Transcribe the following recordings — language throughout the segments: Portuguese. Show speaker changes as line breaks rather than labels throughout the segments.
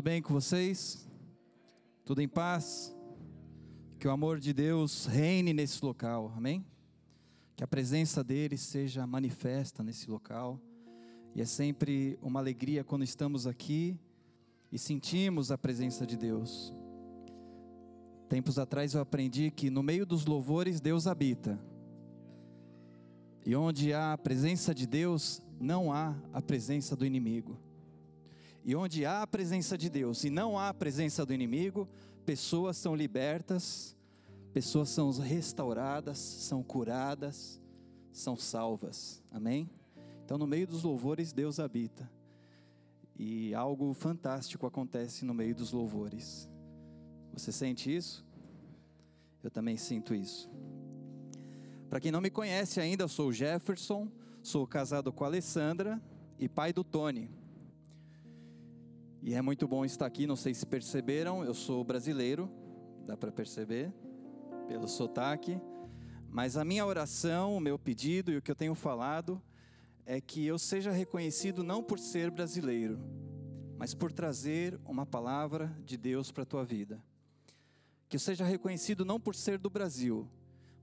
Tudo bem com vocês? Tudo em paz? Que o amor de Deus reine nesse local, amém? Que a presença dele seja manifesta nesse local. E é sempre uma alegria quando estamos aqui e sentimos a presença de Deus. Tempos atrás eu aprendi que no meio dos louvores Deus habita. E onde há a presença de Deus, não há a presença do inimigo. E onde há a presença de Deus e não há a presença do inimigo, pessoas são libertas, pessoas são restauradas, são curadas, são salvas. Amém? Então, no meio dos louvores, Deus habita. E algo fantástico acontece no meio dos louvores. Você sente isso? Eu também sinto isso. Para quem não me conhece ainda, eu sou o Jefferson, sou casado com a Alessandra e pai do Tony. E é muito bom estar aqui, não sei se perceberam, eu sou brasileiro, dá para perceber pelo sotaque, mas a minha oração, o meu pedido e o que eu tenho falado é que eu seja reconhecido não por ser brasileiro, mas por trazer uma palavra de Deus para a tua vida. Que eu seja reconhecido não por ser do Brasil,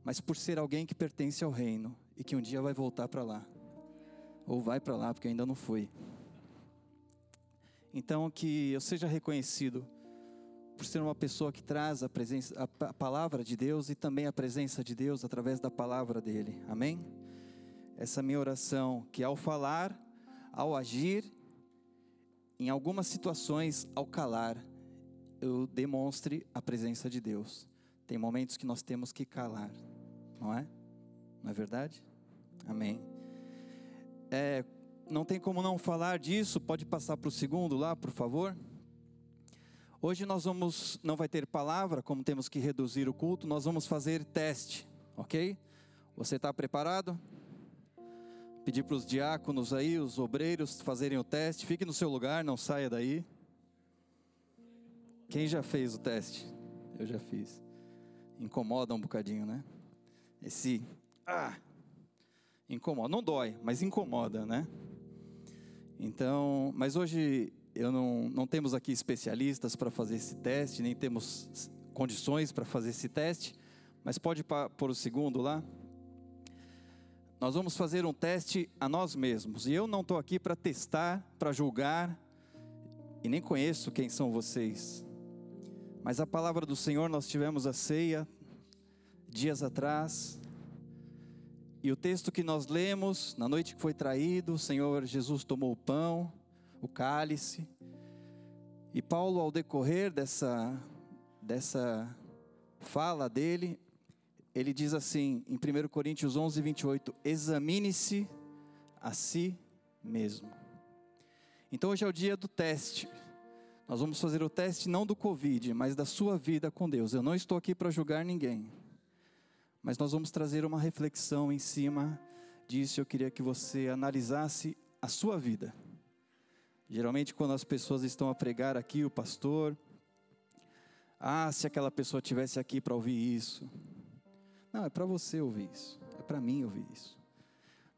mas por ser alguém que pertence ao reino e que um dia vai voltar para lá. Ou vai para lá, porque ainda não foi. Então, que eu seja reconhecido por ser uma pessoa que traz a, presença, a, palavra de Deus e também a presença de Deus através da palavra dele. Amém? Essa minha oração, que ao falar, ao agir, em algumas situações, ao calar, eu demonstre a presença de Deus. Tem momentos que nós temos que calar, não é? Não é verdade? Amém. É, não tem como não falar disso. Pode passar para o segundo lá, por favor. Hoje nós vamos, não vai ter palavra, como temos que reduzir o culto, nós vamos fazer teste, ok? Você está preparado? Pedir para os diáconos aí, os obreiros, fazerem o teste. Fique no seu lugar, não saia daí. Quem já fez o teste? Eu já fiz. Incomoda um bocadinho, né? Esse, ah, incomoda. Não dói, mas incomoda, né? Então, mas hoje eu não, não temos aqui especialistas para fazer esse teste, nem temos condições para fazer esse teste, mas pode pôr o segundo lá. Nós vamos fazer um teste a nós mesmos, e eu não estou aqui para testar, para julgar, e nem conheço quem são vocês, mas a palavra do Senhor, nós tivemos a ceia dias atrás, e o texto que nós lemos, na noite que foi traído, o Senhor Jesus tomou o pão, o cálice, e Paulo, ao decorrer dessa, dessa fala dele, ele diz assim, em 1 Coríntios 11, 28, examine-se a si mesmo. Então hoje é o dia do teste. Nós vamos fazer o teste não do Covid, mas da sua vida com Deus. Eu não estou aqui para julgar ninguém mas nós vamos trazer uma reflexão em cima disso. Eu queria que você analisasse a sua vida. Geralmente, quando as pessoas estão a pregar aqui, o pastor, ah, se aquela pessoa tivesse aqui para ouvir isso. Não, é para você ouvir isso, é para mim ouvir isso.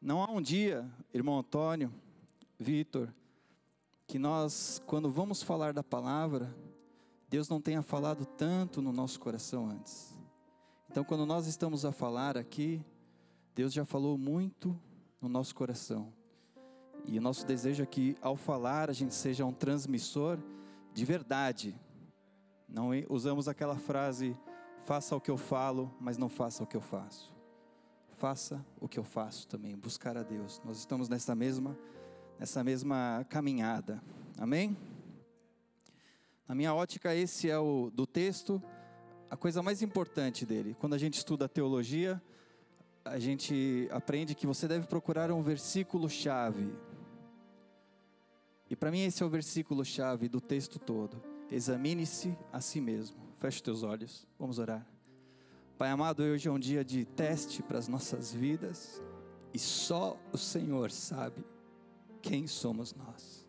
Não há um dia, irmão Antônio, Vitor, que nós, quando vamos falar da palavra, Deus não tenha falado tanto no nosso coração antes. Então, quando nós estamos a falar aqui, Deus já falou muito no nosso coração. E o nosso desejo é que, ao falar, a gente seja um transmissor de verdade. Não usamos aquela frase, faça o que eu falo, mas não faça o que eu faço. Faça o que eu faço também, buscar a Deus. Nós estamos nessa mesma, nessa mesma caminhada. Amém? Na minha ótica, esse é o do texto a coisa mais importante dele. Quando a gente estuda teologia, a gente aprende que você deve procurar um versículo chave. E para mim esse é o versículo chave do texto todo. Examine-se a si mesmo. Feche teus olhos. Vamos orar. Pai amado, hoje é um dia de teste para as nossas vidas e só o Senhor sabe quem somos nós.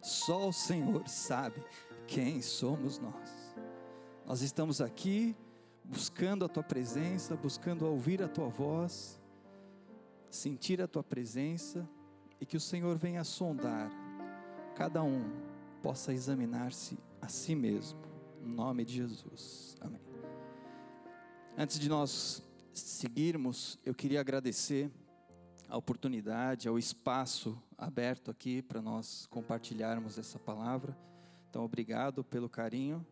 Só o Senhor sabe quem somos nós. Nós estamos aqui buscando a tua presença, buscando ouvir a tua voz, sentir a tua presença e que o Senhor venha sondar, cada um possa examinar-se a si mesmo. Em nome de Jesus. Amém. Antes de nós seguirmos, eu queria agradecer a oportunidade, ao espaço aberto aqui para nós compartilharmos essa palavra. Então, obrigado pelo carinho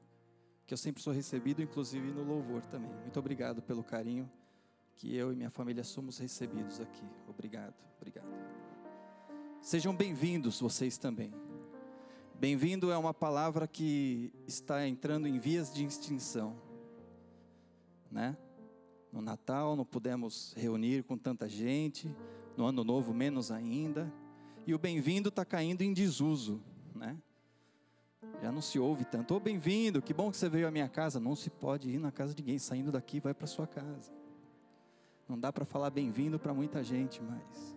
que eu sempre sou recebido, inclusive no louvor também. Muito obrigado pelo carinho que eu e minha família somos recebidos aqui. Obrigado, obrigado. Sejam bem-vindos vocês também. Bem-vindo é uma palavra que está entrando em vias de extinção, né? No Natal não pudemos reunir com tanta gente, no Ano Novo menos ainda, e o bem-vindo está caindo em desuso, né? Já não se ouve tanto. Ô, oh, bem-vindo, que bom que você veio à minha casa. Não se pode ir na casa de ninguém, saindo daqui, vai para sua casa. Não dá para falar bem-vindo para muita gente mais.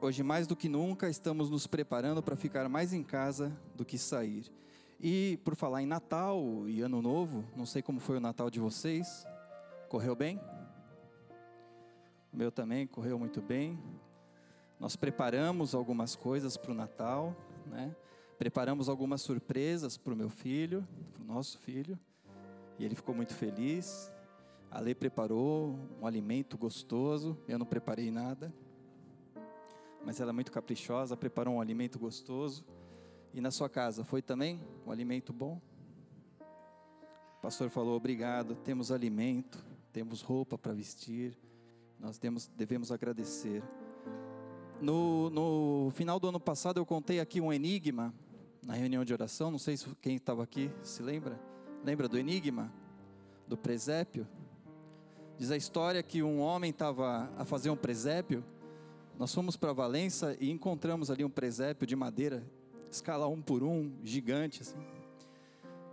Hoje, mais do que nunca, estamos nos preparando para ficar mais em casa do que sair. E por falar em Natal e Ano Novo, não sei como foi o Natal de vocês. Correu bem? O meu também correu muito bem. Nós preparamos algumas coisas para o Natal, né? Preparamos algumas surpresas para o meu filho, para o nosso filho, e ele ficou muito feliz. A Lê preparou um alimento gostoso, eu não preparei nada. Mas ela é muito caprichosa, preparou um alimento gostoso. E na sua casa, foi também um alimento bom? O pastor falou: obrigado, temos alimento, temos roupa para vestir, nós devemos agradecer. No, no final do ano passado, eu contei aqui um enigma na reunião de oração. Não sei se quem estava aqui se lembra. Lembra do enigma? Do presépio? Diz a história que um homem estava a fazer um presépio. Nós fomos para Valença e encontramos ali um presépio de madeira, escala um por um, gigante assim.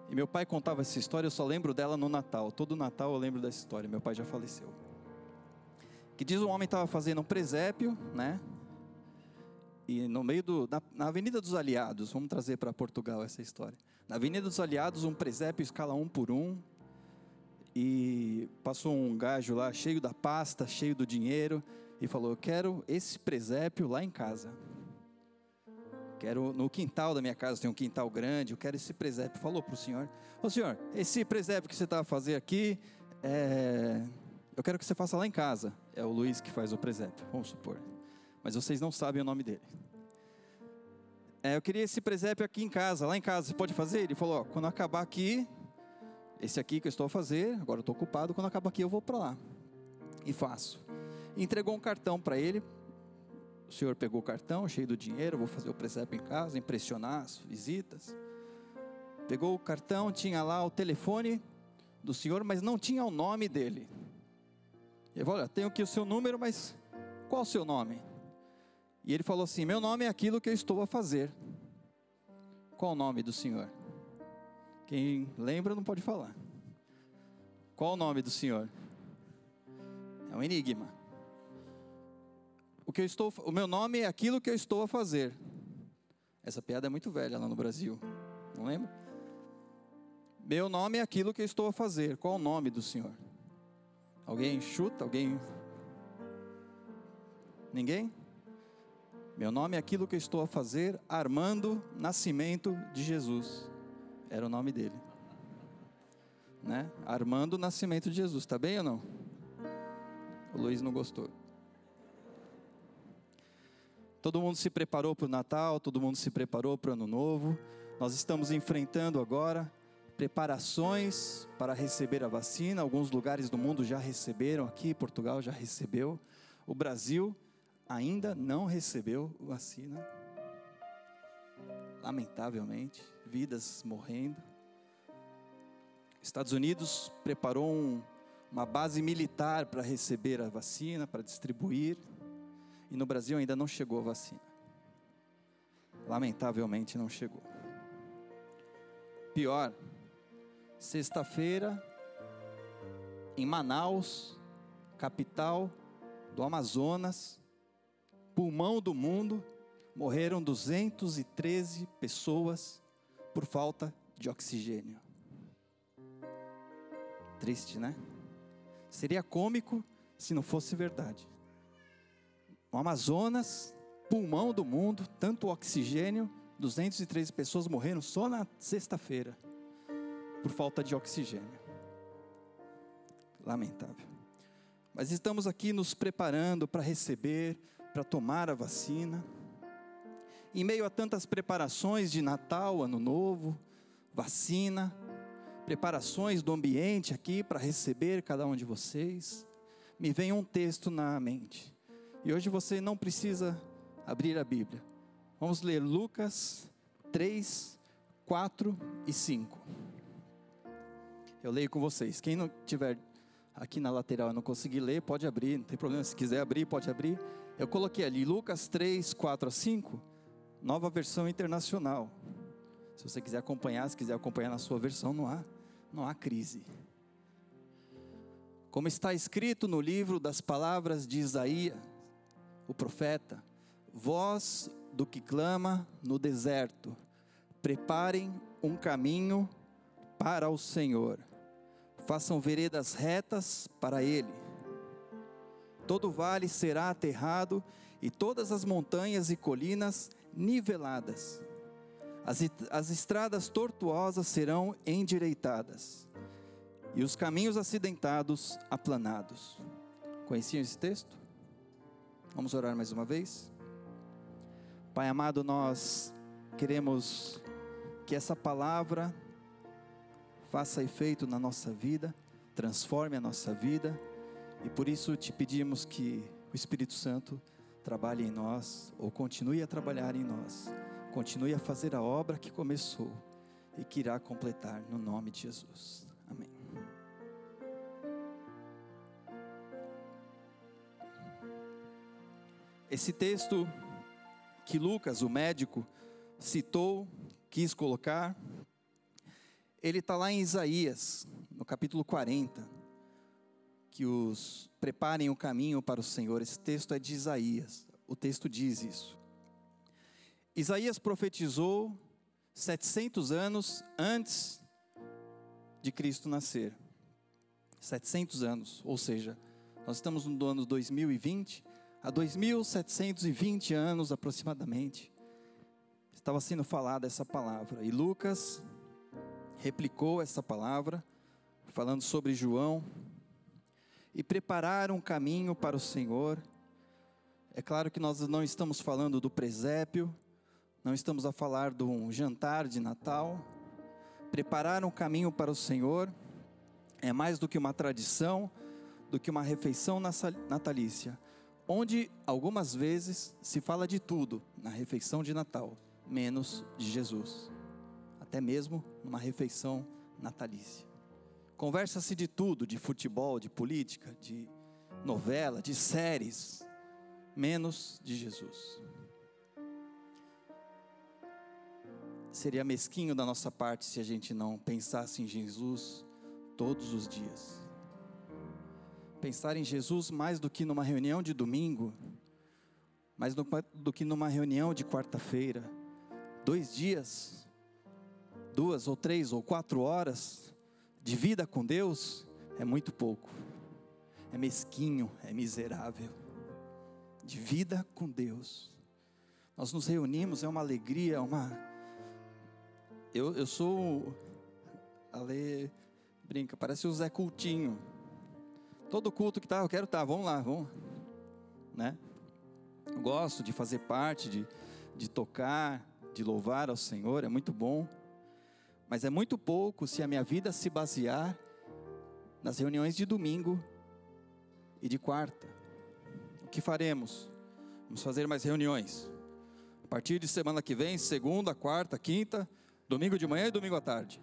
E meu pai contava essa história, eu só lembro dela no Natal. Todo Natal eu lembro dessa história. Meu pai já faleceu. Que diz um homem estava fazendo um presépio, né? E no meio do na, na Avenida dos Aliados, vamos trazer para Portugal essa história. Na Avenida dos Aliados, um presépio escala um por um, e passou um gajo lá cheio da pasta, cheio do dinheiro e falou: "Eu quero esse presépio lá em casa. Quero no quintal da minha casa tem um quintal grande, eu quero esse presépio". Falou para o senhor: "Ô senhor, esse presépio que você está a fazer aqui, é... eu quero que você faça lá em casa". É o Luiz que faz o presépio, vamos supor. Mas vocês não sabem o nome dele. É, eu queria esse presépio aqui em casa, lá em casa, você pode fazer? Ele falou: ó, quando acabar aqui, esse aqui que eu estou a fazer, agora eu estou ocupado, quando acabar aqui eu vou para lá. E faço. entregou um cartão para ele. O senhor pegou o cartão, cheio do dinheiro, vou fazer o presépio em casa, impressionar as visitas. Pegou o cartão, tinha lá o telefone do senhor, mas não tinha o nome dele. Ele falou: Olha, tenho aqui o seu número, mas qual o seu nome? E ele falou assim: Meu nome é aquilo que eu estou a fazer. Qual o nome do senhor? Quem lembra não pode falar. Qual o nome do Senhor? É um enigma. O que eu estou, o meu nome é aquilo que eu estou a fazer. Essa piada é muito velha lá no Brasil. Não lembra? Meu nome é aquilo que eu estou a fazer. Qual o nome do Senhor? Alguém chuta? Alguém? Ninguém? Meu nome é aquilo que eu estou a fazer, Armando Nascimento de Jesus. Era o nome dele. Né? Armando Nascimento de Jesus. Está bem ou não? O Luiz não gostou. Todo mundo se preparou para o Natal, todo mundo se preparou para o Ano Novo. Nós estamos enfrentando agora preparações para receber a vacina. Alguns lugares do mundo já receberam, aqui Portugal já recebeu. O Brasil ainda não recebeu vacina lamentavelmente, vidas morrendo. Estados Unidos preparou um, uma base militar para receber a vacina, para distribuir, e no Brasil ainda não chegou a vacina. Lamentavelmente não chegou. Pior, sexta-feira, em Manaus, capital do Amazonas, pulmão do mundo, morreram 213 pessoas por falta de oxigênio. Triste, né? Seria cômico se não fosse verdade. O Amazonas, pulmão do mundo, tanto oxigênio 213 pessoas morreram só na sexta-feira por falta de oxigênio. Lamentável. Mas estamos aqui nos preparando para receber, para tomar a vacina. Em meio a tantas preparações de Natal, Ano Novo, vacina, preparações do ambiente aqui para receber cada um de vocês, me vem um texto na mente. E hoje você não precisa abrir a Bíblia. Vamos ler Lucas 3, 4 e 5. Eu leio com vocês. Quem não tiver aqui na lateral e não conseguir ler, pode abrir, não tem problema. Se quiser abrir, pode abrir. Eu coloquei ali Lucas 3, 4 a 5, nova versão internacional. Se você quiser acompanhar, se quiser acompanhar na sua versão, não há, não há crise. Como está escrito no livro das palavras de Isaías, o profeta, voz do que clama no deserto, preparem um caminho para o Senhor, façam veredas retas para Ele. Todo vale será aterrado e todas as montanhas e colinas niveladas. As, as estradas tortuosas serão endireitadas e os caminhos acidentados aplanados. Conheciam esse texto? Vamos orar mais uma vez? Pai amado, nós queremos que essa palavra faça efeito na nossa vida, transforme a nossa vida, e por isso te pedimos que o Espírito Santo trabalhe em nós, ou continue a trabalhar em nós, continue a fazer a obra que começou e que irá completar, no nome de Jesus. Amém. Esse texto que Lucas, o médico, citou, quis colocar, ele está lá em Isaías, no capítulo 40, que os preparem o caminho para o Senhor. Esse texto é de Isaías, o texto diz isso. Isaías profetizou 700 anos antes de Cristo nascer. 700 anos, ou seja, nós estamos no ano 2020, há 2.720 anos aproximadamente, estava sendo falada essa palavra. E Lucas replicou essa palavra, falando sobre João. E prepararam um caminho para o Senhor. É claro que nós não estamos falando do presépio, não estamos a falar de um jantar de Natal. Preparar um caminho para o Senhor é mais do que uma tradição, do que uma refeição natalícia onde algumas vezes se fala de tudo na refeição de Natal, menos de Jesus, até mesmo numa refeição natalícia. Conversa-se de tudo, de futebol, de política, de novela, de séries, menos de Jesus. Seria mesquinho da nossa parte se a gente não pensasse em Jesus todos os dias pensar em Jesus mais do que numa reunião de domingo, mais do, do que numa reunião de quarta-feira. Dois dias, duas ou três ou quatro horas de vida com Deus é muito pouco, é mesquinho, é miserável. De vida com Deus. Nós nos reunimos, é uma alegria, é uma. Eu, eu sou. Ale brinca, parece o Zé Cultinho Todo culto que tá, eu quero estar, tá, vamos lá, vamos. Né? Eu gosto de fazer parte, de, de tocar, de louvar ao Senhor, é muito bom. Mas é muito pouco se a minha vida se basear nas reuniões de domingo e de quarta. O que faremos? Vamos fazer mais reuniões. A partir de semana que vem, segunda, quarta, quinta, domingo de manhã e domingo à tarde.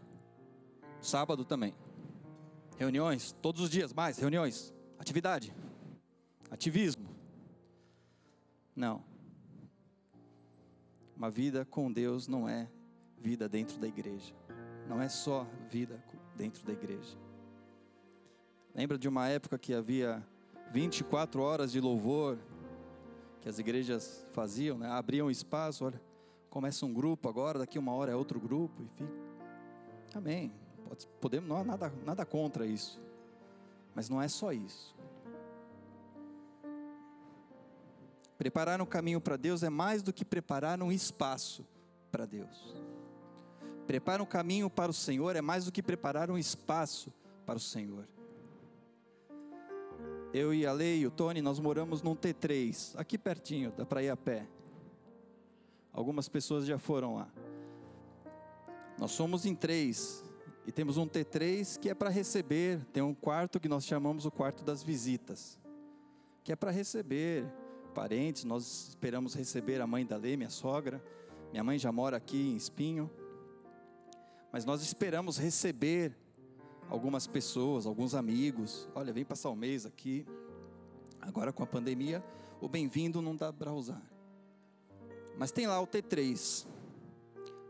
Sábado também. Reuniões, todos os dias, mais reuniões, atividade, ativismo. Não. Uma vida com Deus não é vida dentro da igreja. Não é só vida dentro da igreja. Lembra de uma época que havia 24 horas de louvor que as igrejas faziam, né? abriam espaço, olha, começa um grupo agora, daqui uma hora é outro grupo e fica. Amém. Podemos, não há nada, nada contra isso. Mas não é só isso. Preparar um caminho para Deus é mais do que preparar um espaço para Deus. Preparar um caminho para o Senhor é mais do que preparar um espaço para o Senhor. Eu e a Lei e o Tony, nós moramos num T3, aqui pertinho, dá para ir a pé. Algumas pessoas já foram lá. Nós somos em três e temos um T3 que é para receber, tem um quarto que nós chamamos o quarto das visitas, que é para receber parentes. Nós esperamos receber a mãe da Lei, minha sogra. Minha mãe já mora aqui em Espinho. Mas nós esperamos receber algumas pessoas, alguns amigos. Olha, vem passar o mês aqui. Agora com a pandemia, o bem-vindo não dá para usar. Mas tem lá o T3.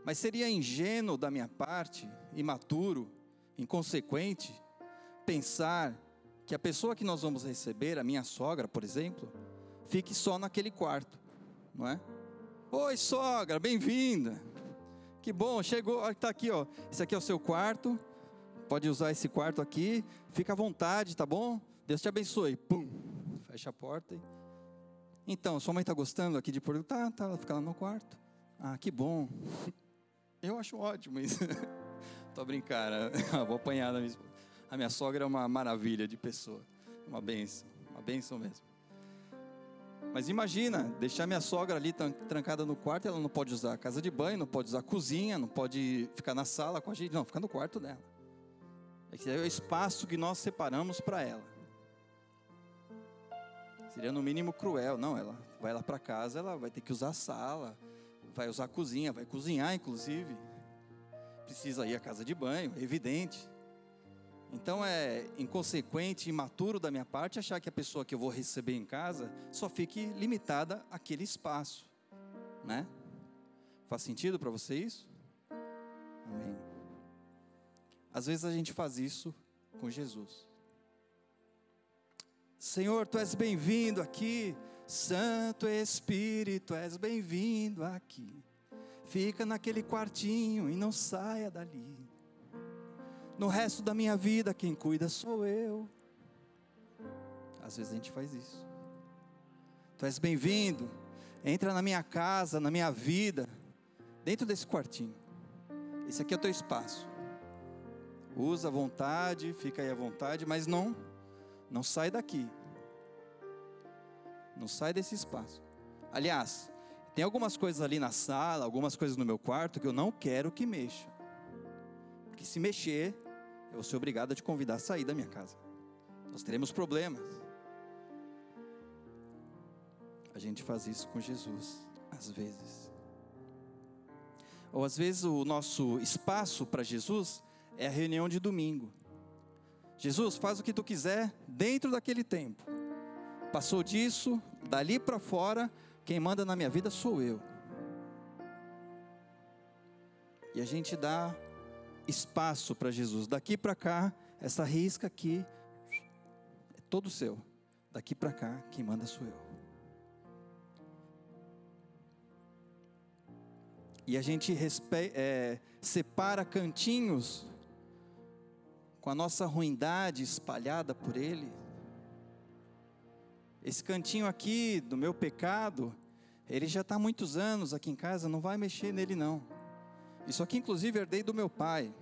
Mas seria ingênuo da minha parte, imaturo, inconsequente, pensar que a pessoa que nós vamos receber, a minha sogra, por exemplo, fique só naquele quarto, não é? Oi, sogra, bem-vinda. Que bom, chegou, está aqui, ó. Esse aqui é o seu quarto. Pode usar esse quarto aqui. Fica à vontade, tá bom? Deus te abençoe. Pum, fecha a porta. Então, sua mãe está gostando aqui de Porto? Tá, tá, ela fica lá no quarto. Ah, que bom. Eu acho ótimo isso. Tô brincando, vou apanhar da minha. A minha sogra é uma maravilha de pessoa. Uma benção, uma benção mesmo. Mas imagina, deixar minha sogra ali trancada no quarto, ela não pode usar casa de banho, não pode usar cozinha, não pode ficar na sala com a gente, não, fica no quarto dela. Esse é o espaço que nós separamos para ela. Seria no mínimo cruel, não, ela vai lá para casa, ela vai ter que usar a sala, vai usar a cozinha, vai cozinhar inclusive. Precisa ir à casa de banho, é evidente. Então é inconsequente, imaturo da minha parte achar que a pessoa que eu vou receber em casa só fique limitada àquele espaço, né? Faz sentido para você isso? Amém. Às vezes a gente faz isso com Jesus. Senhor, tu és bem-vindo aqui. Santo Espírito, és bem-vindo aqui. Fica naquele quartinho e não saia dali. No resto da minha vida, quem cuida sou eu. Às vezes a gente faz isso. Tu és bem-vindo. Entra na minha casa, na minha vida, dentro desse quartinho. Esse aqui é o teu espaço. Usa à vontade, fica aí à vontade, mas não não sai daqui. Não sai desse espaço. Aliás, tem algumas coisas ali na sala, algumas coisas no meu quarto que eu não quero que mexa. Porque se mexer, eu ser obrigado a te convidar a sair da minha casa. Nós teremos problemas. A gente faz isso com Jesus, às vezes. Ou às vezes o nosso espaço para Jesus é a reunião de domingo. Jesus, faz o que tu quiser dentro daquele tempo. Passou disso, dali para fora, quem manda na minha vida sou eu. E a gente dá espaço para Jesus. Daqui para cá, essa risca aqui é todo seu. Daqui para cá, quem manda sou eu. E a gente respe é, separa cantinhos com a nossa ruindade espalhada por Ele. Esse cantinho aqui do meu pecado, ele já está há muitos anos aqui em casa, não vai mexer nele não. Isso aqui, inclusive, herdei do meu pai.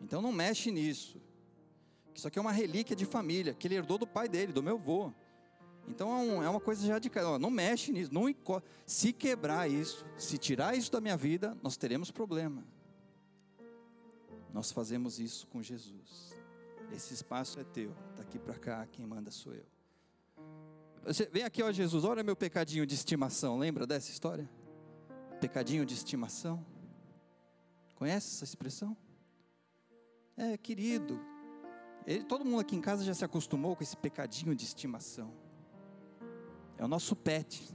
Então não mexe nisso. Isso aqui é uma relíquia de família, que ele herdou do pai dele, do meu avô. Então é, um, é uma coisa já de casa. Não mexe nisso. Não, se quebrar isso, se tirar isso da minha vida, nós teremos problema. Nós fazemos isso com Jesus. Esse espaço é teu. Daqui para cá, quem manda sou eu. Você, vem aqui, ó Jesus, olha meu pecadinho de estimação. Lembra dessa história? Pecadinho de estimação. Conhece essa expressão? É, querido. Ele, todo mundo aqui em casa já se acostumou com esse pecadinho de estimação. É o nosso pet.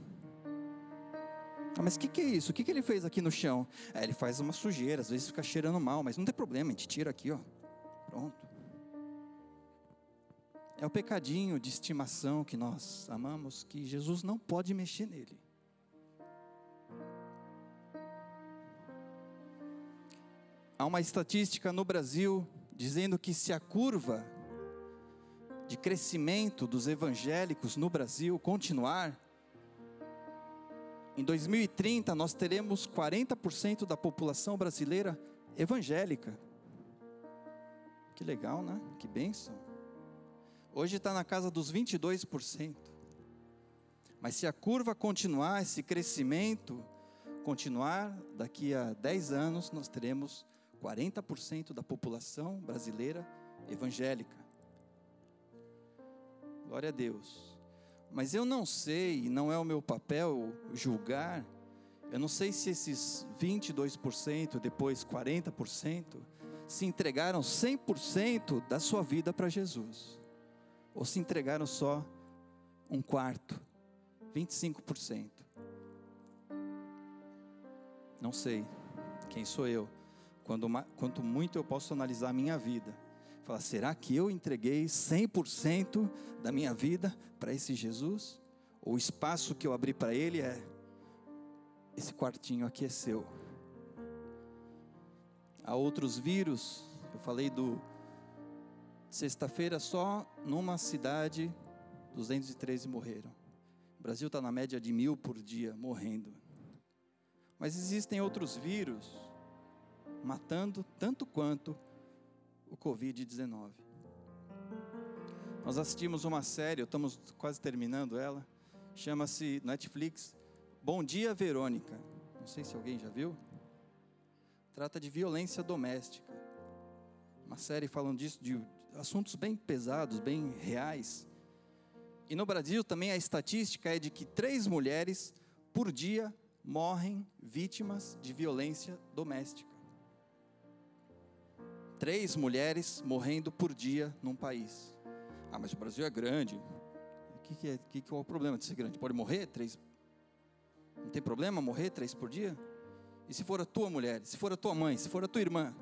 Ah, mas o que, que, é isso? O que, que ele fez aqui no chão? É, ele faz uma sujeira, às vezes fica cheirando mal, mas não tem problema, a gente tira aqui, ó. Pronto. É o pecadinho de estimação que nós amamos, que Jesus não pode mexer nele. Há uma estatística no Brasil dizendo que se a curva de crescimento dos evangélicos no Brasil continuar, em 2030 nós teremos 40% da população brasileira evangélica. Que legal, né? Que bênção. Hoje está na casa dos 22%. Mas se a curva continuar, esse crescimento continuar, daqui a 10 anos nós teremos 40% da população brasileira evangélica. Glória a Deus. Mas eu não sei, não é o meu papel julgar, eu não sei se esses 22%, depois 40%, se entregaram 100% da sua vida para Jesus, ou se entregaram só um quarto, 25%. Não sei, quem sou eu? Quando, quanto muito eu posso analisar a minha vida Fala, será que eu entreguei 100% da minha vida para esse Jesus? O espaço que eu abri para Ele é: esse quartinho aqui é seu. Há outros vírus, eu falei do. Sexta-feira, só numa cidade, 213 morreram. O Brasil está na média de mil por dia morrendo. Mas existem outros vírus matando tanto quanto o Covid-19. Nós assistimos uma série, estamos quase terminando ela, chama-se Netflix Bom Dia Verônica. Não sei se alguém já viu. Trata de violência doméstica. Uma série falando disso, de assuntos bem pesados, bem reais. E no Brasil também a estatística é de que três mulheres por dia morrem vítimas de violência doméstica três mulheres morrendo por dia num país. Ah, mas o Brasil é grande. O que, que, é, que, que é o problema de ser grande? Pode morrer três? Não tem problema morrer três por dia? E se for a tua mulher, se for a tua mãe, se for a tua irmã,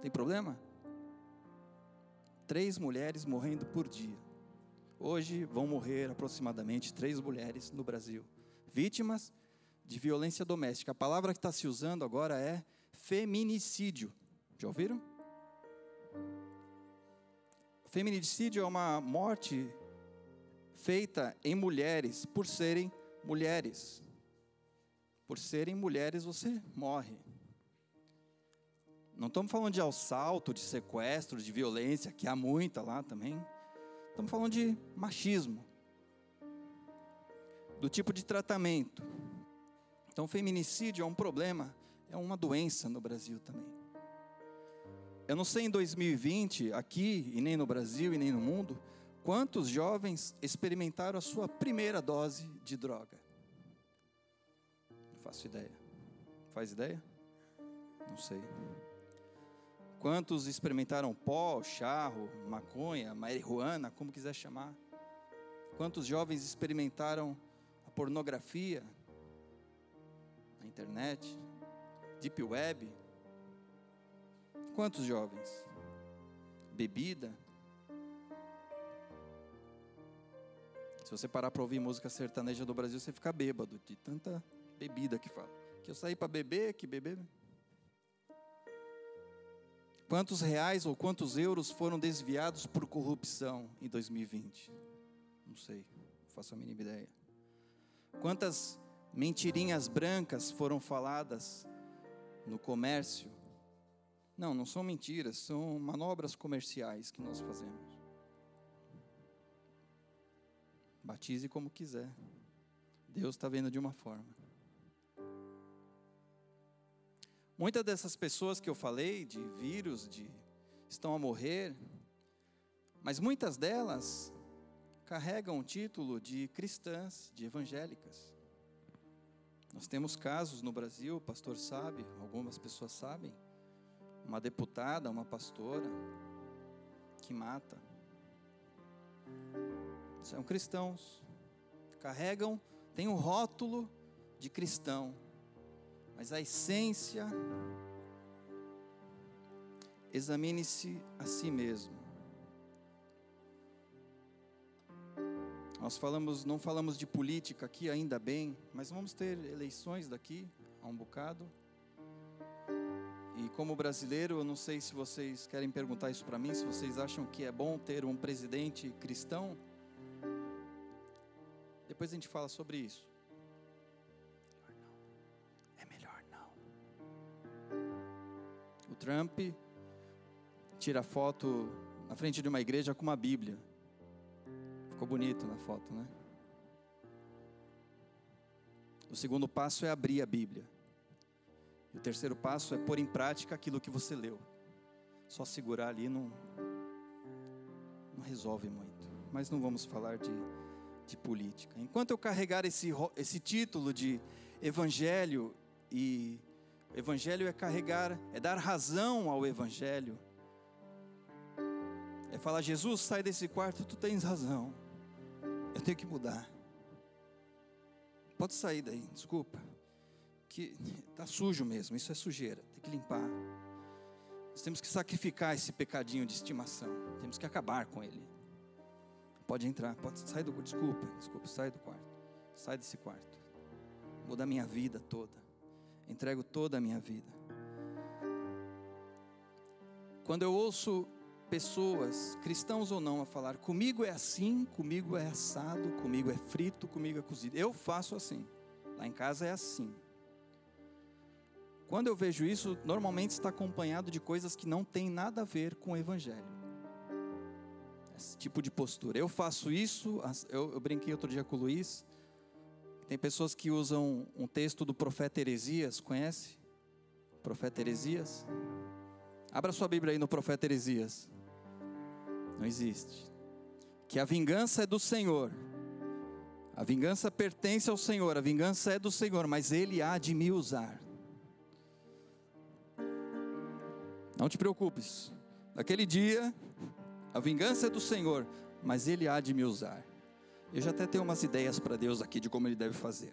tem problema? Três mulheres morrendo por dia. Hoje vão morrer aproximadamente três mulheres no Brasil, vítimas de violência doméstica. A palavra que está se usando agora é feminicídio. Já ouviram? Feminicídio é uma morte feita em mulheres por serem mulheres. Por serem mulheres, você morre. Não estamos falando de assalto, de sequestro, de violência, que há muita lá também. Estamos falando de machismo. Do tipo de tratamento. Então, feminicídio é um problema, é uma doença no Brasil também. Eu não sei em 2020, aqui, e nem no Brasil, e nem no mundo, quantos jovens experimentaram a sua primeira dose de droga. Não faço ideia. Faz ideia? Não sei. Quantos experimentaram pó, charro, maconha, marihuana, como quiser chamar? Quantos jovens experimentaram a pornografia na internet, deep web? Quantos jovens? Bebida. Se você parar para ouvir música sertaneja do Brasil, você fica bêbado de tanta bebida que fala. Que eu saí para beber, que beber. Quantos reais ou quantos euros foram desviados por corrupção em 2020? Não sei, não faço a mínima ideia. Quantas mentirinhas brancas foram faladas no comércio não, não são mentiras, são manobras comerciais que nós fazemos. Batize como quiser. Deus está vendo de uma forma. Muitas dessas pessoas que eu falei, de vírus, de estão a morrer, mas muitas delas carregam o título de cristãs, de evangélicas. Nós temos casos no Brasil, o pastor sabe, algumas pessoas sabem, uma deputada, uma pastora que mata. São cristãos, carregam, tem um rótulo de cristão, mas a essência, examine-se a si mesmo. Nós falamos, não falamos de política aqui ainda bem, mas vamos ter eleições daqui a um bocado. E como brasileiro, eu não sei se vocês querem perguntar isso para mim, se vocês acham que é bom ter um presidente cristão. Depois a gente fala sobre isso. É melhor não. O Trump tira foto na frente de uma igreja com uma Bíblia. Ficou bonito na foto, né? O segundo passo é abrir a Bíblia. E o terceiro passo é pôr em prática aquilo que você leu. Só segurar ali não, não resolve muito. Mas não vamos falar de, de política. Enquanto eu carregar esse, esse título de Evangelho, e Evangelho é carregar, é dar razão ao Evangelho, é falar: Jesus, sai desse quarto, tu tens razão, eu tenho que mudar. Pode sair daí, desculpa. Que tá sujo mesmo, isso é sujeira, tem que limpar. Nós temos que sacrificar esse pecadinho de estimação. Temos que acabar com ele. Pode entrar, pode sair do desculpa, desculpa, sai do quarto. Sai desse quarto. Muda a minha vida toda. Entrego toda a minha vida. Quando eu ouço pessoas, cristãos ou não, a falar: comigo é assim, comigo é assado, comigo é frito, comigo é cozido. Eu faço assim. Lá em casa é assim. Quando eu vejo isso, normalmente está acompanhado de coisas que não tem nada a ver com o Evangelho. Esse tipo de postura. Eu faço isso, eu, eu brinquei outro dia com o Luiz. Tem pessoas que usam um texto do profeta Heresias, conhece? profeta Heresias? Abra sua Bíblia aí no profeta Heresias. Não existe. Que a vingança é do Senhor. A vingança pertence ao Senhor, a vingança é do Senhor, mas Ele há de me usar. Não te preocupes. Naquele dia, a vingança é do Senhor, mas Ele há de me usar. Eu já até tenho umas ideias para Deus aqui de como Ele deve fazer.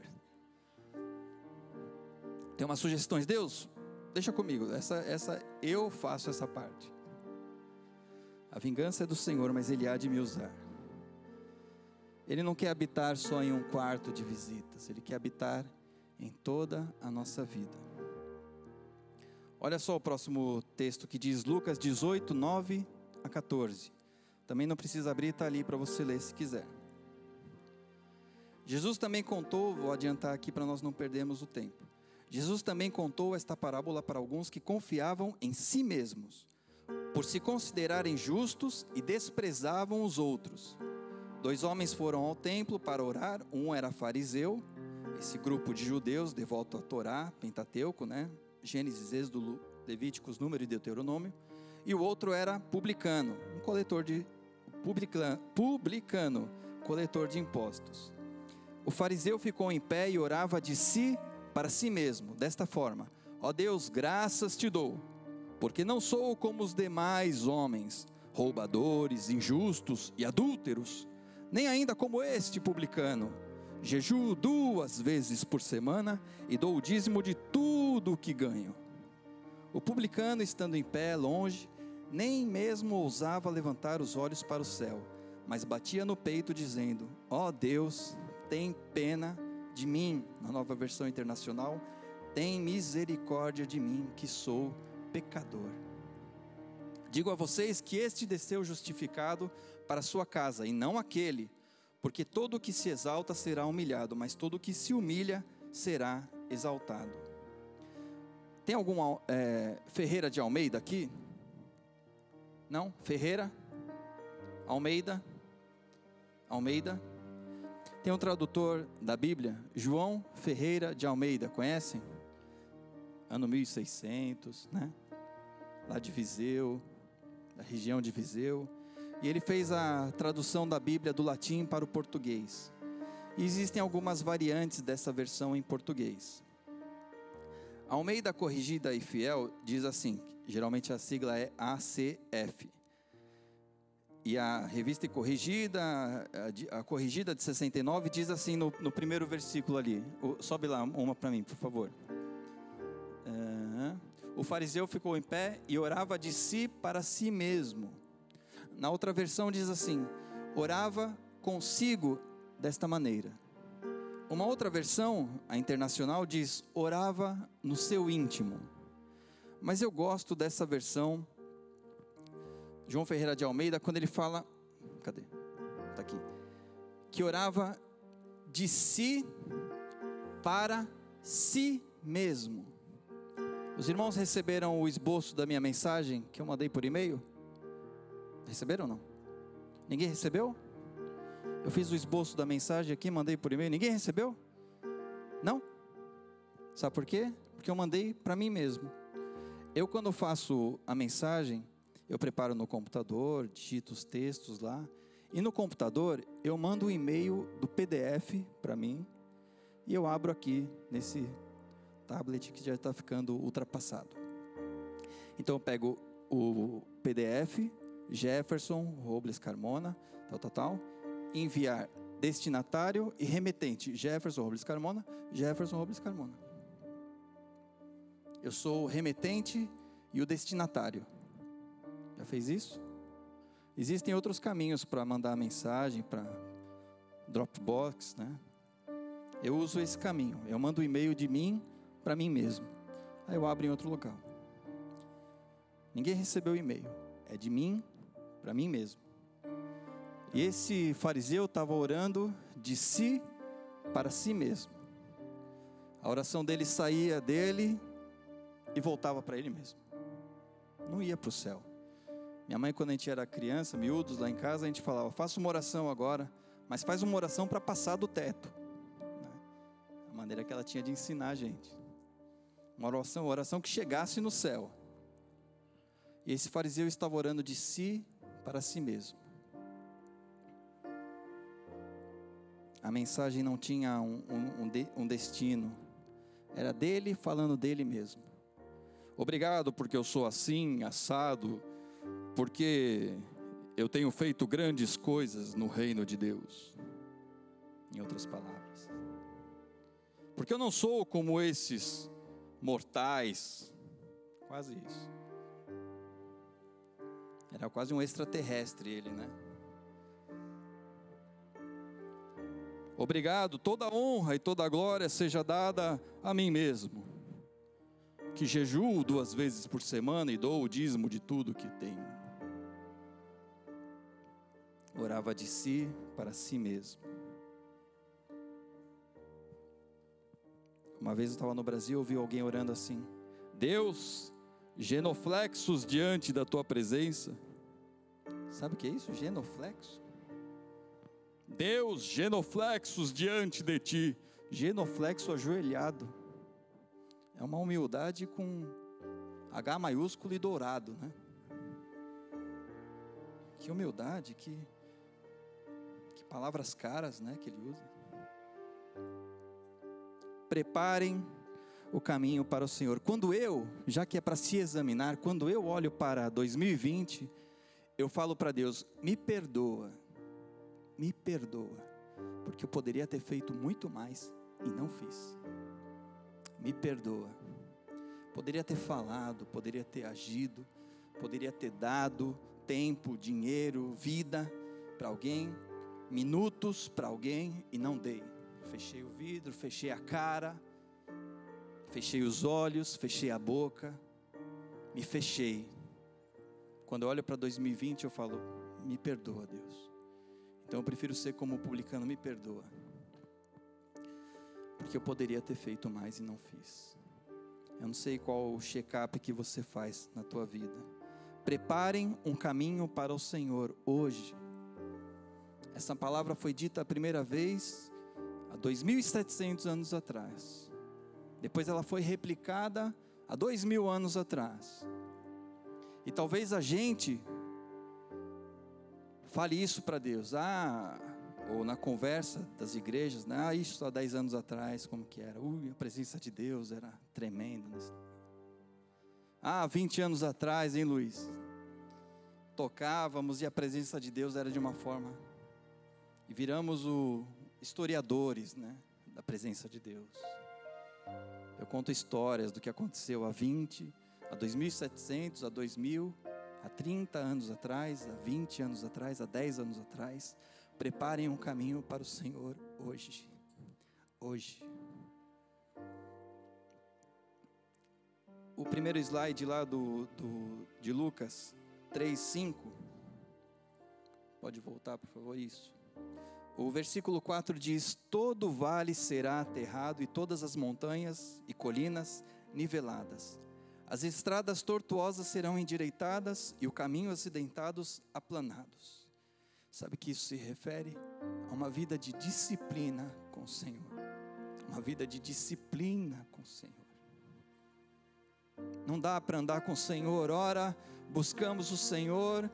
Tem umas sugestões, Deus? Deixa comigo. Essa, essa eu faço essa parte. A vingança é do Senhor, mas Ele há de me usar. Ele não quer habitar só em um quarto de visitas, Ele quer habitar em toda a nossa vida. Olha só o próximo texto que diz Lucas 18, 9 a 14. Também não precisa abrir, está ali para você ler se quiser. Jesus também contou, vou adiantar aqui para nós não perdermos o tempo. Jesus também contou esta parábola para alguns que confiavam em si mesmos, por se considerarem justos e desprezavam os outros. Dois homens foram ao templo para orar, um era fariseu, esse grupo de judeus devoto à Torá, Pentateuco, né? Gênesis, Êxodo, Levíticos, Número e Deuteronômio, e o outro era publicano, um coletor de publicano, publicano, coletor de impostos. O fariseu ficou em pé e orava de si para si mesmo, desta forma: Ó Deus, graças te dou, porque não sou como os demais homens, roubadores, injustos e adúlteros, nem ainda como este publicano. Jejuo duas vezes por semana e dou o dízimo de tudo o que ganho. O publicano, estando em pé, longe, nem mesmo ousava levantar os olhos para o céu, mas batia no peito, dizendo: Ó oh Deus, tem pena de mim. Na nova versão internacional, tem misericórdia de mim, que sou pecador. Digo a vocês que este desceu justificado para sua casa, e não aquele porque todo o que se exalta será humilhado, mas todo o que se humilha será exaltado. Tem algum é, Ferreira de Almeida aqui? Não? Ferreira? Almeida? Almeida? Tem um tradutor da Bíblia, João Ferreira de Almeida, conhecem? Ano 1600, né? Lá de Viseu, da região de Viseu. E ele fez a tradução da Bíblia do latim para o português. E existem algumas variantes dessa versão em português. A Almeida Corrigida e Fiel diz assim, geralmente a sigla é ACF. E a revista corrigida, a, corrigida de 69, diz assim no, no primeiro versículo ali. Sobe lá uma para mim, por favor. Uh, o fariseu ficou em pé e orava de si para si mesmo na outra versão diz assim: orava consigo desta maneira. Uma outra versão, a internacional, diz: orava no seu íntimo. Mas eu gosto dessa versão, João Ferreira de Almeida, quando ele fala. Cadê? Está aqui. Que orava de si para si mesmo. Os irmãos receberam o esboço da minha mensagem que eu mandei por e-mail? Receberam ou não? Ninguém recebeu? Eu fiz o esboço da mensagem aqui, mandei por e-mail. Ninguém recebeu? Não? Sabe por quê? Porque eu mandei para mim mesmo. Eu, quando faço a mensagem, eu preparo no computador, digito os textos lá. E no computador, eu mando um e-mail do PDF para mim. E eu abro aqui nesse tablet que já está ficando ultrapassado. Então eu pego o PDF, Jefferson Robles Carmona, tal, tal, tal, enviar destinatário e remetente, Jefferson Robles Carmona, Jefferson Robles Carmona. Eu sou o remetente e o destinatário. Já fez isso? Existem outros caminhos para mandar mensagem para Dropbox, né? Eu uso esse caminho. Eu mando o um e-mail de mim para mim mesmo. Aí eu abro em outro local. Ninguém recebeu o e-mail. É de mim para mim mesmo. E esse fariseu estava orando de si para si mesmo. A oração dele saía dele e voltava para ele mesmo. Não ia para o céu. Minha mãe, quando a gente era criança, miúdos lá em casa, a gente falava: faça uma oração agora, mas faz uma oração para passar do teto. Né? A maneira que ela tinha de ensinar a gente. Uma oração, uma oração que chegasse no céu. E esse fariseu estava orando de si para si mesmo. A mensagem não tinha um, um, um, destino, era dele falando dele mesmo. Obrigado porque eu sou assim, assado, porque eu tenho feito grandes coisas no reino de Deus. Em outras palavras, porque eu não sou como esses mortais, quase isso. Era quase um extraterrestre ele, né? Obrigado, toda honra e toda glória seja dada a mim mesmo, que jejuo duas vezes por semana e dou o dízimo de tudo que tenho. Orava de si para si mesmo. Uma vez eu estava no Brasil, ouvi alguém orando assim: Deus, genoflexos diante da tua presença. Sabe o que é isso? Genoflexo? Deus, genoflexos diante de ti. Genoflexo ajoelhado. É uma humildade com H maiúsculo e dourado, né? Que humildade, que, que palavras caras, né, que ele usa preparem o caminho para o Senhor. Quando eu, já que é para se examinar, quando eu olho para 2020, eu falo para Deus: me perdoa, me perdoa, porque eu poderia ter feito muito mais e não fiz. Me perdoa. Poderia ter falado, poderia ter agido, poderia ter dado tempo, dinheiro, vida para alguém, minutos para alguém e não dei fechei o vidro, fechei a cara, fechei os olhos, fechei a boca, me fechei. Quando eu olho para 2020, eu falo: me perdoa, Deus. Então eu prefiro ser como o publicano, me perdoa. Porque eu poderia ter feito mais e não fiz. Eu não sei qual o check-up que você faz na tua vida. Preparem um caminho para o Senhor hoje. Essa palavra foi dita a primeira vez há 2.700 anos atrás. Depois ela foi replicada há 2.000 anos atrás. E talvez a gente fale isso para Deus. Ah, ou na conversa das igrejas, né? ah, isso há 10 anos atrás, como que era? Ui, a presença de Deus era tremenda. Né? Ah, 20 anos atrás, hein, Luiz? Tocávamos e a presença de Deus era de uma forma. E viramos o, historiadores né, da presença de Deus. Eu conto histórias do que aconteceu há 20, há 2700, há 2000, há 30 anos atrás, há 20 anos atrás, há 10 anos atrás. Preparem um caminho para o Senhor hoje. Hoje. O primeiro slide lá do, do, de Lucas 3, 5. Pode voltar, por favor, isso. O versículo 4 diz: Todo vale será aterrado e todas as montanhas e colinas niveladas. As estradas tortuosas serão endireitadas e o caminho acidentados aplanados. Sabe que isso se refere a uma vida de disciplina com o Senhor. Uma vida de disciplina com o Senhor. Não dá para andar com o Senhor, ora, buscamos o Senhor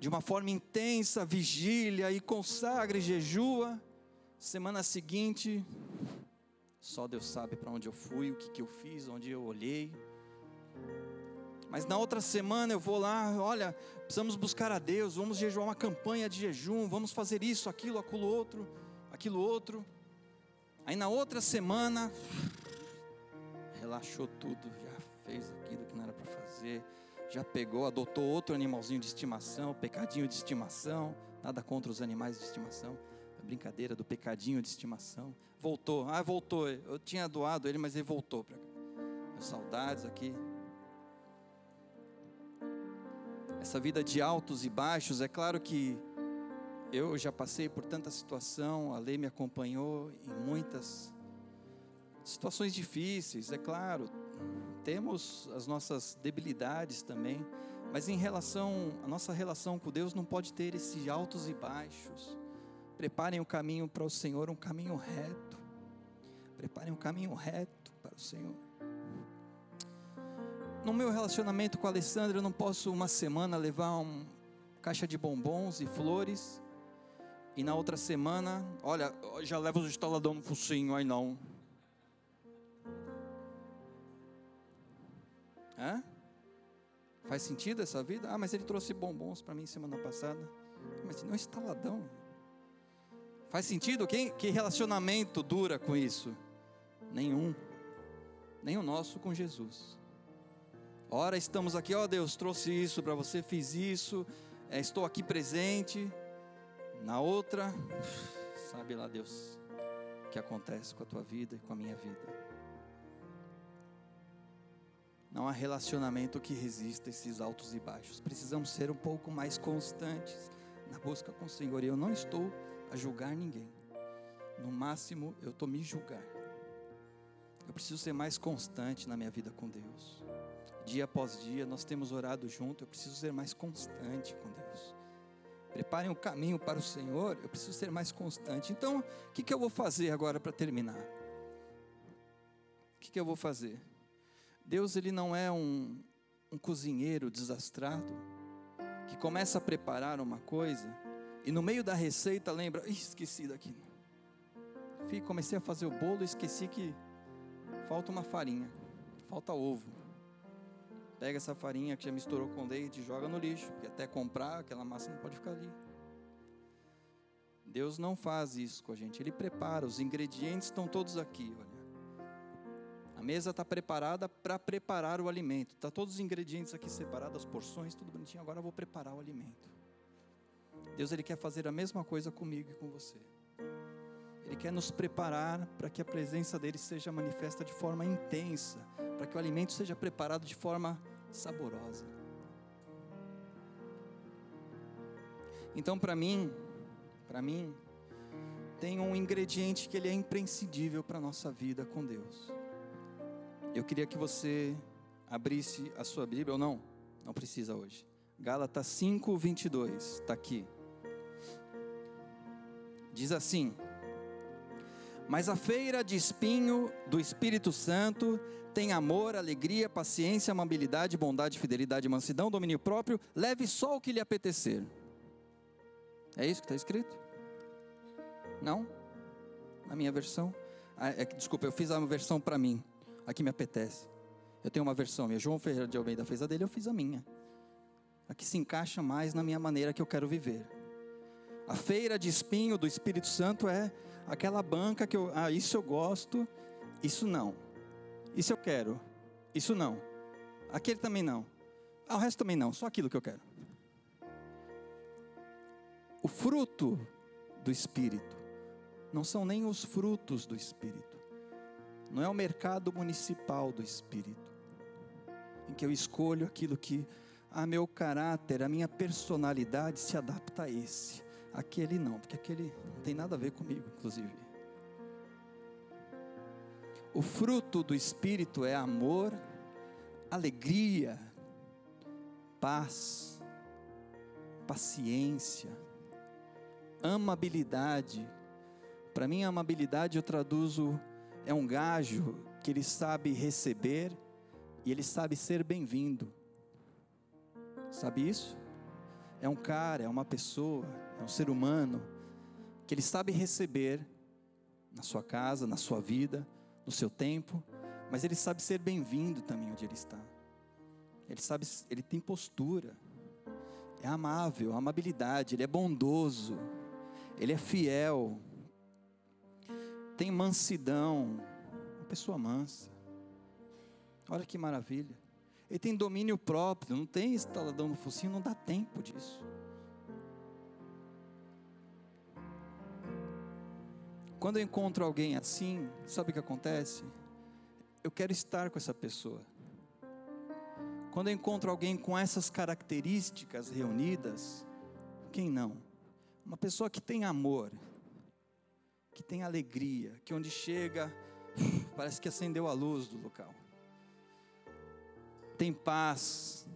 de uma forma intensa, vigília e consagra e jejua. Semana seguinte, só Deus sabe para onde eu fui, o que, que eu fiz, onde eu olhei. Mas na outra semana eu vou lá, olha, precisamos buscar a Deus, vamos jejuar uma campanha de jejum, vamos fazer isso, aquilo, aquilo outro, aquilo outro. Aí na outra semana, relaxou tudo, já fez aquilo que não era para fazer, já pegou, adotou outro animalzinho de estimação, pecadinho de estimação, nada contra os animais de estimação, a brincadeira do pecadinho de estimação. Voltou, ah, voltou, eu tinha doado ele, mas ele voltou para cá. Meus saudades aqui. Essa vida de altos e baixos, é claro que eu já passei por tanta situação, a lei me acompanhou em muitas situações difíceis, é claro, temos as nossas debilidades também, mas em relação, a nossa relação com Deus não pode ter esses altos e baixos. Preparem o caminho para o Senhor, um caminho reto. Preparem um caminho reto para o Senhor. No meu relacionamento com a Alessandra, eu não posso uma semana levar uma caixa de bombons e flores, e na outra semana, olha, já leva os estaladão no focinho, aí não. Hã? Faz sentido essa vida? Ah, mas ele trouxe bombons para mim semana passada. Mas não é estaladão. Faz sentido? Quem, que relacionamento dura com isso? Nenhum. Nem o nosso com Jesus. Ora, estamos aqui, ó Deus, trouxe isso para você, fiz isso, é, estou aqui presente. Na outra, sabe lá Deus, o que acontece com a tua vida e com a minha vida. Não há relacionamento que resista a esses altos e baixos. Precisamos ser um pouco mais constantes na busca com o Senhor. E eu não estou a julgar ninguém. No máximo, eu estou me julgar. Eu preciso ser mais constante na minha vida com Deus. Dia após dia, nós temos orado junto. Eu preciso ser mais constante com Deus. Preparem o caminho para o Senhor. Eu preciso ser mais constante. Então, o que, que eu vou fazer agora para terminar? O que, que eu vou fazer? Deus ele não é um, um cozinheiro desastrado que começa a preparar uma coisa e no meio da receita lembra, esqueci daqui. Fui, comecei a fazer o bolo e esqueci que falta uma farinha, falta ovo. Pega essa farinha que já misturou com leite e joga no lixo, porque até comprar aquela massa não pode ficar ali. Deus não faz isso com a gente, Ele prepara, os ingredientes estão todos aqui, olha. A mesa está preparada para preparar o alimento. Está todos os ingredientes aqui separados, as porções, tudo bonitinho. Agora eu vou preparar o alimento. Deus ele quer fazer a mesma coisa comigo e com você. Ele quer nos preparar para que a presença dele seja manifesta de forma intensa, para que o alimento seja preparado de forma saborosa. Então, para mim, para mim, tem um ingrediente que ele é imprescindível para a nossa vida com Deus. Eu queria que você abrisse a sua Bíblia, ou não, não precisa hoje. Gálatas 5, 22, está aqui. Diz assim: Mas a feira de espinho do Espírito Santo tem amor, alegria, paciência, amabilidade, bondade, fidelidade, mansidão, domínio próprio. Leve só o que lhe apetecer. É isso que está escrito? Não? Na minha versão? Ah, é, desculpa, eu fiz a versão para mim a que me apetece. Eu tenho uma versão minha. João Ferreira de Almeida fez a dele, eu fiz a minha. A que se encaixa mais na minha maneira que eu quero viver. A feira de espinho do Espírito Santo é aquela banca que eu, ah, isso eu gosto, isso não. Isso eu quero, isso não. Aquele também não. Ah, o resto também não, só aquilo que eu quero. O fruto do Espírito não são nem os frutos do Espírito não é o mercado municipal do Espírito, em que eu escolho aquilo que a meu caráter, a minha personalidade se adapta a esse. Aquele não, porque aquele não tem nada a ver comigo, inclusive. O fruto do Espírito é amor, alegria, paz, paciência, amabilidade. Para mim, amabilidade eu traduzo é um gajo que ele sabe receber e ele sabe ser bem-vindo. Sabe isso? É um cara, é uma pessoa, é um ser humano que ele sabe receber na sua casa, na sua vida, no seu tempo, mas ele sabe ser bem-vindo também onde ele está. Ele sabe, ele tem postura, é amável, amabilidade, ele é bondoso, ele é fiel, tem mansidão, uma pessoa mansa. Olha que maravilha. Ele tem domínio próprio, não tem instaladão no focinho, não dá tempo disso. Quando eu encontro alguém assim, sabe o que acontece? Eu quero estar com essa pessoa. Quando eu encontro alguém com essas características reunidas, quem não? Uma pessoa que tem amor, que tem alegria, que onde chega, parece que acendeu a luz do local. Tem paz.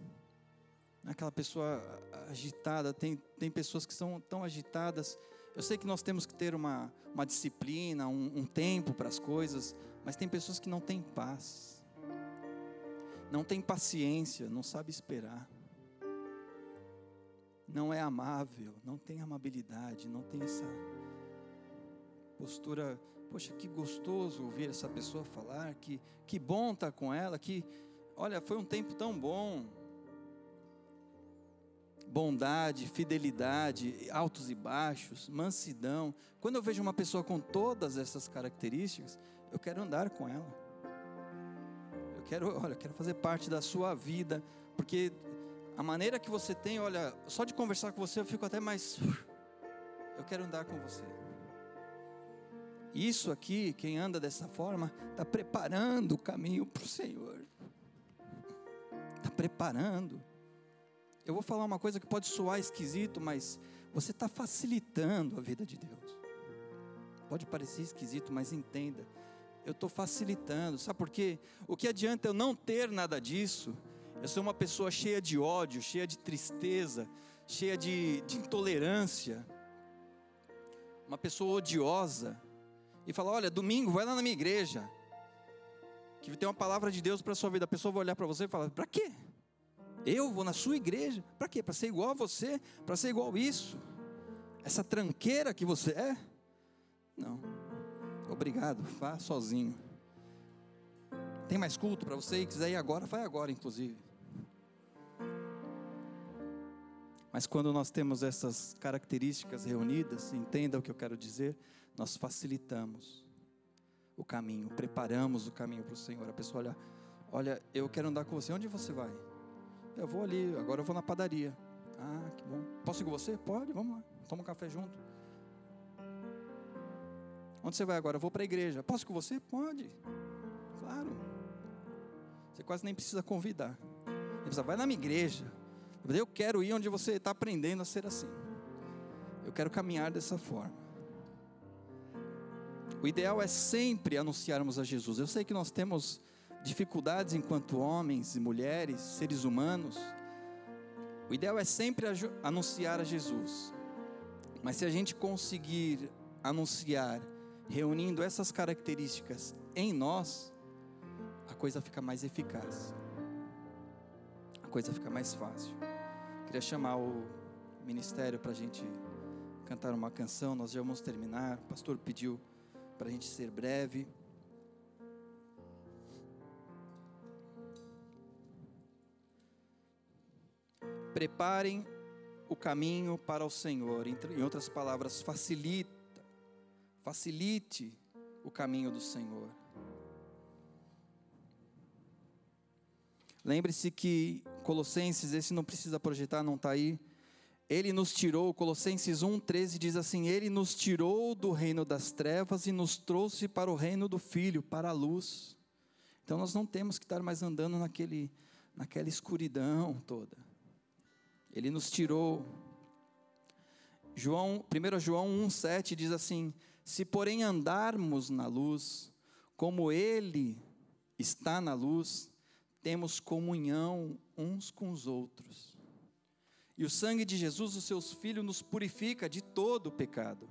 É aquela pessoa agitada, tem, tem pessoas que são tão agitadas eu sei que nós temos que ter uma, uma disciplina, um, um tempo para as coisas, mas tem pessoas que não têm paz, não têm paciência, não sabe esperar, não é amável, não tem amabilidade, não tem essa postura. Poxa, que gostoso ouvir essa pessoa falar, que, que bom estar com ela, que, olha, foi um tempo tão bom bondade, fidelidade, altos e baixos, mansidão. Quando eu vejo uma pessoa com todas essas características, eu quero andar com ela. Eu quero, olha, eu quero fazer parte da sua vida, porque a maneira que você tem, olha, só de conversar com você eu fico até mais eu quero andar com você. Isso aqui, quem anda dessa forma, está preparando o caminho para o Senhor. Está preparando. Eu vou falar uma coisa que pode soar esquisito, mas você está facilitando a vida de Deus. Pode parecer esquisito, mas entenda. Eu estou facilitando. Sabe por quê? O que adianta eu não ter nada disso? Eu sou uma pessoa cheia de ódio, cheia de tristeza, cheia de, de intolerância. Uma pessoa odiosa. E falar: olha, domingo vai lá na minha igreja. Que tem uma palavra de Deus para a sua vida. A pessoa vai olhar para você e falar: para quê? Eu vou na sua igreja, para quê? Para ser igual a você, para ser igual a isso. Essa tranqueira que você é? Não. Obrigado, vá sozinho. Tem mais culto para você e quiser ir agora, vai agora, inclusive. Mas quando nós temos essas características reunidas, entenda o que eu quero dizer, nós facilitamos o caminho, preparamos o caminho para o Senhor. A pessoa olha, olha, eu quero andar com você, onde você vai? Eu vou ali, agora eu vou na padaria. Ah, que bom. Posso ir com você? Pode, vamos lá. Toma um café junto. Onde você vai agora? Eu vou para a igreja. Posso ir com você? Pode. Claro. Você quase nem precisa convidar. Ele precisa, vai na minha igreja. Eu quero ir onde você está aprendendo a ser assim. Eu quero caminhar dessa forma. O ideal é sempre anunciarmos a Jesus. Eu sei que nós temos dificuldades enquanto homens e mulheres, seres humanos, o ideal é sempre anunciar a Jesus. Mas se a gente conseguir anunciar reunindo essas características em nós, a coisa fica mais eficaz. A coisa fica mais fácil. Queria chamar o ministério para a gente cantar uma canção, nós já vamos terminar. O pastor pediu para a gente ser breve. preparem o caminho para o Senhor. Em outras palavras, facilita, facilite o caminho do Senhor. Lembre-se que Colossenses, esse não precisa projetar, não está aí. Ele nos tirou, Colossenses 1,13 diz assim: Ele nos tirou do reino das trevas e nos trouxe para o reino do Filho, para a luz. Então nós não temos que estar mais andando naquele, naquela escuridão toda. Ele nos tirou. João, 1 João 1,7 diz assim: Se porém andarmos na luz, como Ele está na luz, temos comunhão uns com os outros. E o sangue de Jesus, o seu Filho, nos purifica de todo o pecado.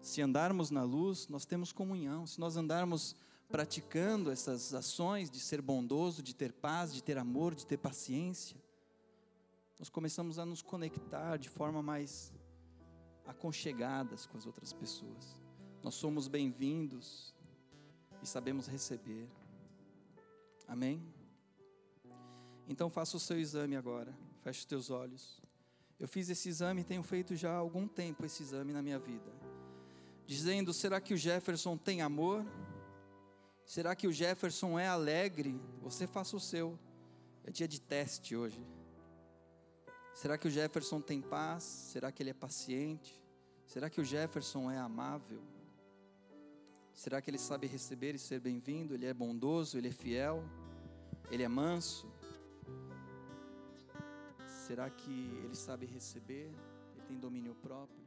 Se andarmos na luz, nós temos comunhão. Se nós andarmos praticando essas ações de ser bondoso, de ter paz, de ter amor, de ter paciência, nós começamos a nos conectar de forma mais aconchegadas com as outras pessoas. Nós somos bem-vindos e sabemos receber. Amém? Então faça o seu exame agora. Feche os teus olhos. Eu fiz esse exame, tenho feito já há algum tempo esse exame na minha vida. Dizendo: será que o Jefferson tem amor? Será que o Jefferson é alegre? Você faça o seu. É dia de teste hoje. Será que o Jefferson tem paz? Será que ele é paciente? Será que o Jefferson é amável? Será que ele sabe receber e ser bem-vindo? Ele é bondoso, ele é fiel, ele é manso? Será que ele sabe receber? Ele tem domínio próprio?